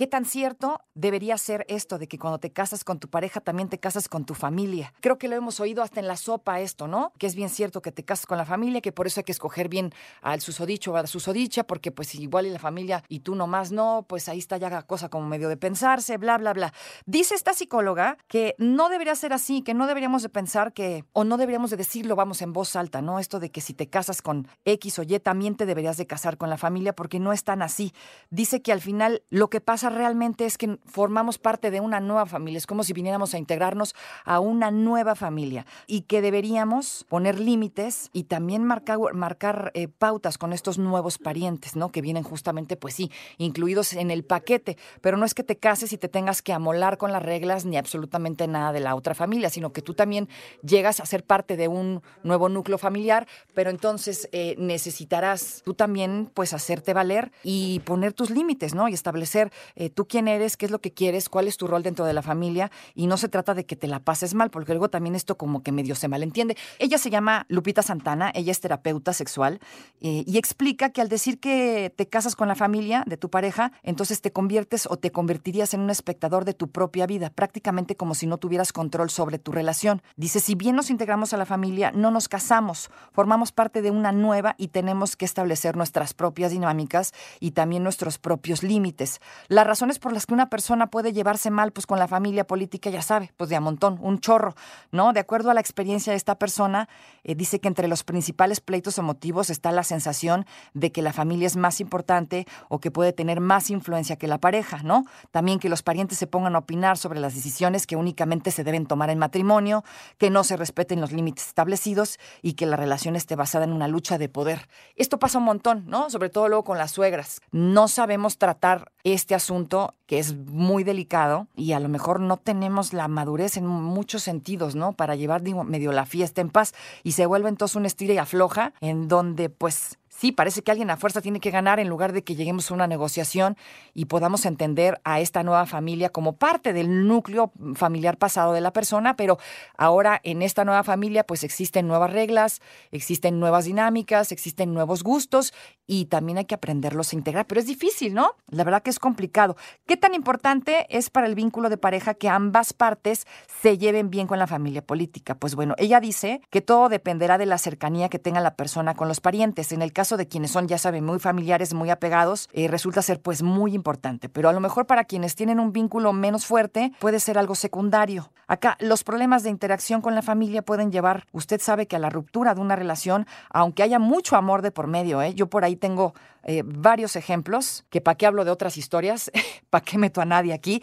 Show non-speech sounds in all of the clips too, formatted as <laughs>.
¿Qué tan cierto debería ser esto de que cuando te casas con tu pareja también te casas con tu familia? Creo que lo hemos oído hasta en la sopa esto, ¿no? Que es bien cierto que te casas con la familia, que por eso hay que escoger bien al susodicho o a la susodicha, porque pues igual y la familia y tú nomás no, pues ahí está ya la cosa como medio de pensarse, bla, bla, bla. Dice esta psicóloga que no debería ser así, que no deberíamos de pensar que, o no deberíamos de decirlo, vamos, en voz alta, ¿no? Esto de que si te casas con X o Y, también te deberías de casar con la familia, porque no es tan así. Dice que al final lo que pasa realmente es que formamos parte de una nueva familia. Es como si viniéramos a integrarnos a una nueva familia y que deberíamos poner límites y también marcar, marcar eh, pautas con estos nuevos parientes, ¿no? Que vienen justamente, pues sí, incluidos en el paquete. Pero no es que te cases y te tengas que amolar con las reglas ni absolutamente nada de la otra familia, sino que tú también llegas a ser parte de un nuevo núcleo familiar, pero entonces eh, necesitarás tú también, pues, hacerte valer y poner tus límites, ¿no? Y establecer eh, tú quién eres, qué es lo que quieres, cuál es tu rol dentro de la familia y no se trata de que te la pases mal, porque luego también esto como que medio se malentiende. Ella se llama Lupita Santana, ella es terapeuta sexual eh, y explica que al decir que te casas con la familia de tu pareja, entonces te conviertes o te convertirías en un espectador de tu propia vida, prácticamente como si no tuvieras control sobre tu relación. Dice, si bien nos integramos a la familia, no nos casamos, formamos parte de una nueva y tenemos que establecer nuestras propias dinámicas y también nuestros propios límites. Las razones por las que una persona puede llevarse mal pues con la familia política, ya sabe, pues de a montón, un chorro, ¿no? De acuerdo a la experiencia de esta persona, eh, dice que entre los principales pleitos o motivos está la sensación de que la familia es más importante o que puede tener más influencia que la pareja, ¿no? También que los parientes se pongan a opinar sobre las decisiones que únicamente se deben tomar en matrimonio, que no se respeten los límites establecidos y que la relación esté basada en una lucha de poder. Esto pasa un montón, ¿no? Sobre todo luego con las suegras. No sabemos tratar este asunto que es muy delicado y a lo mejor no tenemos la madurez en muchos sentidos, ¿no? Para llevar digo, medio la fiesta en paz y se vuelve entonces un estira y afloja en donde pues sí, parece que alguien a fuerza tiene que ganar en lugar de que lleguemos a una negociación y podamos entender a esta nueva familia como parte del núcleo familiar pasado de la persona, pero ahora en esta nueva familia pues existen nuevas reglas, existen nuevas dinámicas, existen nuevos gustos y también hay que aprenderlos a integrar, pero es difícil, ¿no? La verdad que es complicado. ¿Qué tan importante es para el vínculo de pareja que ambas partes se lleven bien con la familia política? Pues bueno, ella dice que todo dependerá de la cercanía que tenga la persona con los parientes. En el caso de quienes son, ya saben, muy familiares, muy apegados, eh, resulta ser pues muy importante. Pero a lo mejor para quienes tienen un vínculo menos fuerte puede ser algo secundario. Acá los problemas de interacción con la familia pueden llevar, usted sabe que a la ruptura de una relación, aunque haya mucho amor de por medio, ¿eh? yo por ahí tengo eh, varios ejemplos, que para qué hablo de otras historias, <laughs> para qué meto a nadie aquí,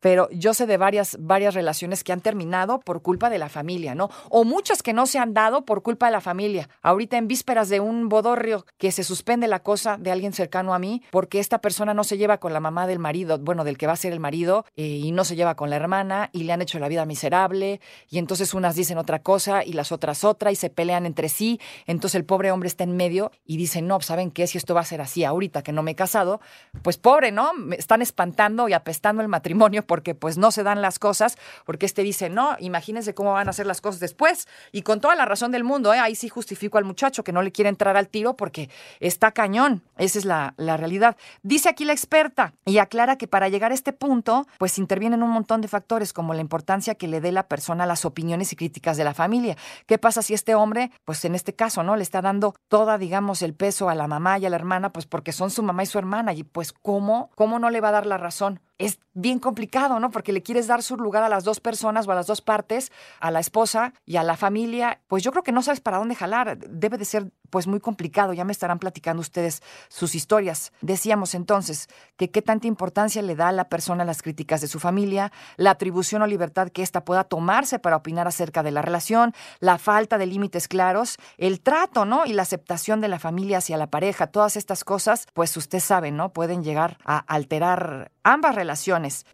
pero yo sé de varias, varias relaciones que han terminado por culpa de la familia, ¿no? O muchas que no se han dado por culpa de la familia. Ahorita en vísperas de un bodorrio que se suspende la cosa de alguien cercano a mí porque esta persona no se lleva con la mamá del marido, bueno, del que va a ser el marido, eh, y no se lleva con la hermana y le han hecho la vida miserable y entonces unas dicen otra cosa y las otras otra y se pelean entre sí. Entonces el pobre hombre está en medio y dice, no, ¿saben qué? Si esto va a ser así ahorita que no me he casado, pues pobre, ¿no? Me están espantando y apestando el matrimonio porque pues no se dan las cosas, porque este dice, no, imagínense cómo van a ser las cosas después. Y con toda la razón del mundo, ¿eh? ahí sí justifico al muchacho que no le quiere entrar al tiro porque está cañón. Esa es la, la realidad. Dice aquí la experta y aclara que para llegar a este punto, pues intervienen un montón de factores como la importancia que le dé la persona a las opiniones y críticas de la familia. ¿Qué pasa si este hombre, pues en este caso, ¿no? Le está dando toda, digamos, el peso a la mamá y a la hermana, pues porque son su mamá y su hermana. Y pues, ¿cómo? ¿Cómo no le va a dar la razón? Es bien complicado, ¿no? Porque le quieres dar su lugar a las dos personas o a las dos partes, a la esposa y a la familia. Pues yo creo que no sabes para dónde jalar. Debe de ser pues muy complicado. Ya me estarán platicando ustedes sus historias. Decíamos entonces que qué tanta importancia le da a la persona a las críticas de su familia, la atribución o libertad que ésta pueda tomarse para opinar acerca de la relación, la falta de límites claros, el trato, ¿no? Y la aceptación de la familia hacia la pareja. Todas estas cosas, pues usted sabe, ¿no? Pueden llegar a alterar ambas relaciones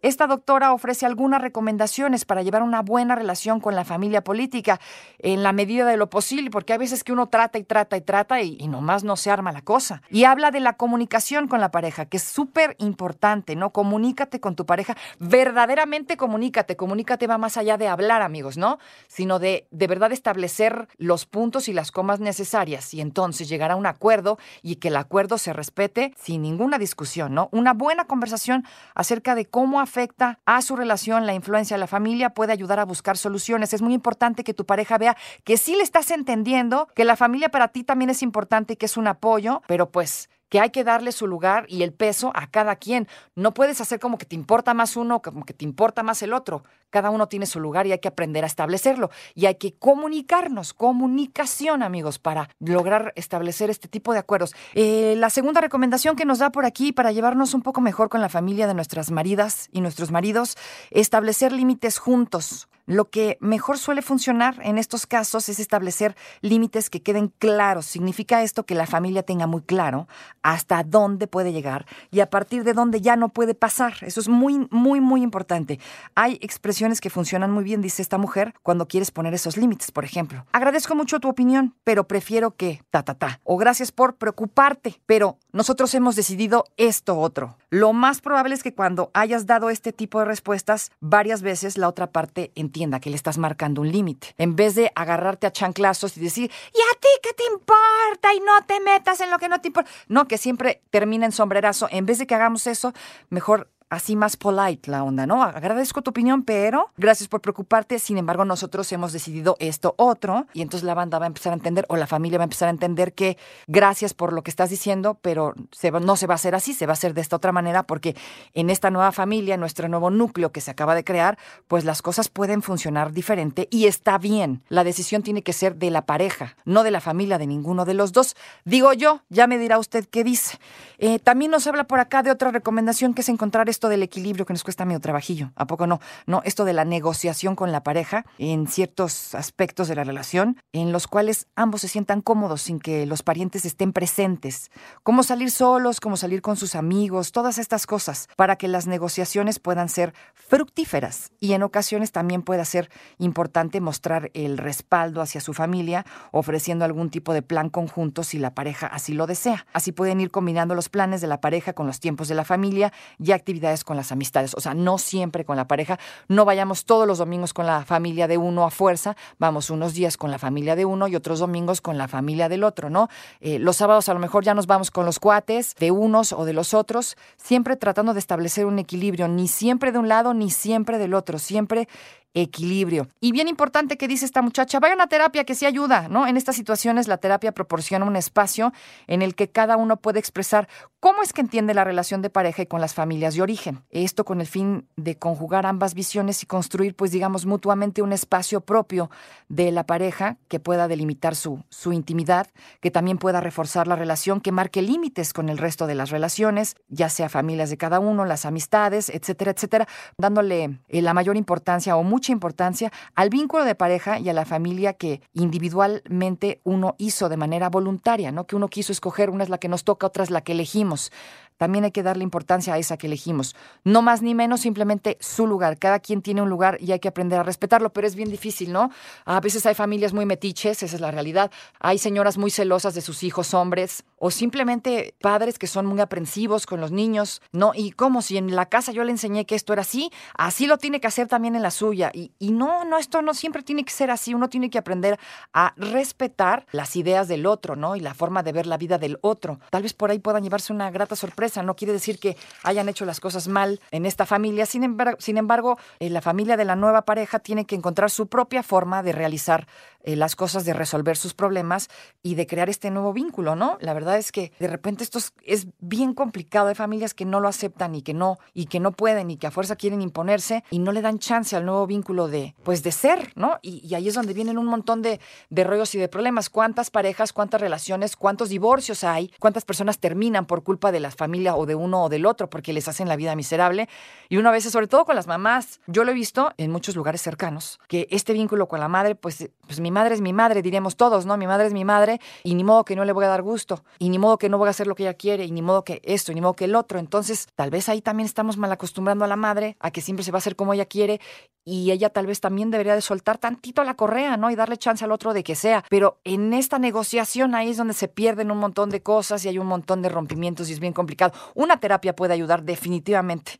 Esta doctora ofrece algunas recomendaciones para llevar una buena relación con la familia política en la medida de lo posible, porque hay veces que uno trata y trata y trata y, y nomás no se arma la cosa. Y habla de la comunicación con la pareja, que es súper importante, ¿no? Comunícate con tu pareja, verdaderamente comunícate, comunícate va más allá de hablar, amigos, ¿no? Sino de de verdad establecer los puntos y las comas necesarias y entonces llegar a un acuerdo y que el acuerdo se respete sin ninguna discusión, ¿no? Una buena conversación acerca de cómo afecta a su relación la influencia de la familia puede ayudar a buscar soluciones. Es muy importante que tu pareja vea que sí le estás entendiendo, que la familia para ti también es importante y que es un apoyo, pero pues que hay que darle su lugar y el peso a cada quien. No puedes hacer como que te importa más uno, como que te importa más el otro. Cada uno tiene su lugar y hay que aprender a establecerlo. Y hay que comunicarnos, comunicación, amigos, para lograr establecer este tipo de acuerdos. Eh, la segunda recomendación que nos da por aquí para llevarnos un poco mejor con la familia de nuestras maridas y nuestros maridos, establecer límites juntos. Lo que mejor suele funcionar en estos casos es establecer límites que queden claros. Significa esto que la familia tenga muy claro hasta dónde puede llegar y a partir de dónde ya no puede pasar. Eso es muy, muy, muy importante. Hay expresiones que funcionan muy bien, dice esta mujer, cuando quieres poner esos límites, por ejemplo. Agradezco mucho tu opinión, pero prefiero que ta, ta, ta. O gracias por preocuparte, pero nosotros hemos decidido esto otro. Lo más probable es que cuando hayas dado este tipo de respuestas, varias veces la otra parte que le estás marcando un límite. En vez de agarrarte a chanclazos y decir, ¿y a ti qué te importa? Y no te metas en lo que no te importa. No, que siempre termina en sombrerazo. En vez de que hagamos eso, mejor así más polite la onda, ¿no? Agradezco tu opinión, pero gracias por preocuparte. Sin embargo, nosotros hemos decidido esto otro y entonces la banda va a empezar a entender o la familia va a empezar a entender que gracias por lo que estás diciendo, pero no se va a hacer así, se va a hacer de esta otra manera porque en esta nueva familia, nuestro nuevo núcleo que se acaba de crear, pues las cosas pueden funcionar diferente y está bien. La decisión tiene que ser de la pareja, no de la familia de ninguno de los dos. Digo yo, ya me dirá usted qué dice. Eh, también nos habla por acá de otra recomendación que es encontrar del equilibrio que nos cuesta medio trabajillo. ¿A poco no? No, esto de la negociación con la pareja en ciertos aspectos de la relación en los cuales ambos se sientan cómodos sin que los parientes estén presentes. Cómo salir solos, cómo salir con sus amigos, todas estas cosas para que las negociaciones puedan ser fructíferas y en ocasiones también pueda ser importante mostrar el respaldo hacia su familia ofreciendo algún tipo de plan conjunto si la pareja así lo desea. Así pueden ir combinando los planes de la pareja con los tiempos de la familia y actividades con las amistades, o sea, no siempre con la pareja, no vayamos todos los domingos con la familia de uno a fuerza, vamos unos días con la familia de uno y otros domingos con la familia del otro, ¿no? Eh, los sábados a lo mejor ya nos vamos con los cuates de unos o de los otros, siempre tratando de establecer un equilibrio, ni siempre de un lado ni siempre del otro, siempre equilibrio. Y bien importante que dice esta muchacha, vaya a terapia que sí ayuda, ¿no? En estas situaciones la terapia proporciona un espacio en el que cada uno puede expresar cómo es que entiende la relación de pareja y con las familias de origen. Esto con el fin de conjugar ambas visiones y construir, pues digamos, mutuamente un espacio propio de la pareja que pueda delimitar su, su intimidad, que también pueda reforzar la relación, que marque límites con el resto de las relaciones, ya sea familias de cada uno, las amistades, etcétera, etcétera, dándole eh, la mayor importancia o mucha mucha importancia al vínculo de pareja y a la familia que individualmente uno hizo de manera voluntaria, ¿no? Que uno quiso escoger, una es la que nos toca, otra es la que elegimos también hay que darle importancia a esa que elegimos. No más ni menos, simplemente su lugar. Cada quien tiene un lugar y hay que aprender a respetarlo, pero es bien difícil, ¿no? A veces hay familias muy metiches, esa es la realidad. Hay señoras muy celosas de sus hijos hombres o simplemente padres que son muy aprensivos con los niños, ¿no? Y como si en la casa yo le enseñé que esto era así, así lo tiene que hacer también en la suya. Y, y no, no, esto no siempre tiene que ser así. Uno tiene que aprender a respetar las ideas del otro, ¿no? Y la forma de ver la vida del otro. Tal vez por ahí puedan llevarse una grata sorpresa no quiere decir que hayan hecho las cosas mal en esta familia. Sin embargo, sin embargo eh, la familia de la nueva pareja tiene que encontrar su propia forma de realizar eh, las cosas, de resolver sus problemas y de crear este nuevo vínculo, ¿no? La verdad es que de repente esto es, bien complicado. Hay familias que no lo aceptan y que no, y que no pueden y que a fuerza quieren imponerse y no le dan chance al nuevo vínculo de, pues, de ser, ¿no? Y, ahí es donde vienen un montón de, de rollos y de problemas. ¿Cuántas parejas, cuántas relaciones, cuántos divorcios hay? ¿Cuántas personas terminan por culpa de las familias? o de uno o del otro porque les hacen la vida miserable. Y una vez, sobre todo con las mamás, yo lo he visto en muchos lugares cercanos, que este vínculo con la madre, pues, pues mi madre es mi madre, diremos todos, ¿no? Mi madre es mi madre y ni modo que no le voy a dar gusto, y ni modo que no voy a hacer lo que ella quiere, y ni modo que esto, ni modo que el otro. Entonces, tal vez ahí también estamos mal acostumbrando a la madre a que siempre se va a hacer como ella quiere y ella tal vez también debería de soltar tantito la correa, ¿no? Y darle chance al otro de que sea. Pero en esta negociación ahí es donde se pierden un montón de cosas y hay un montón de rompimientos y es bien complicado. Una terapia puede ayudar definitivamente.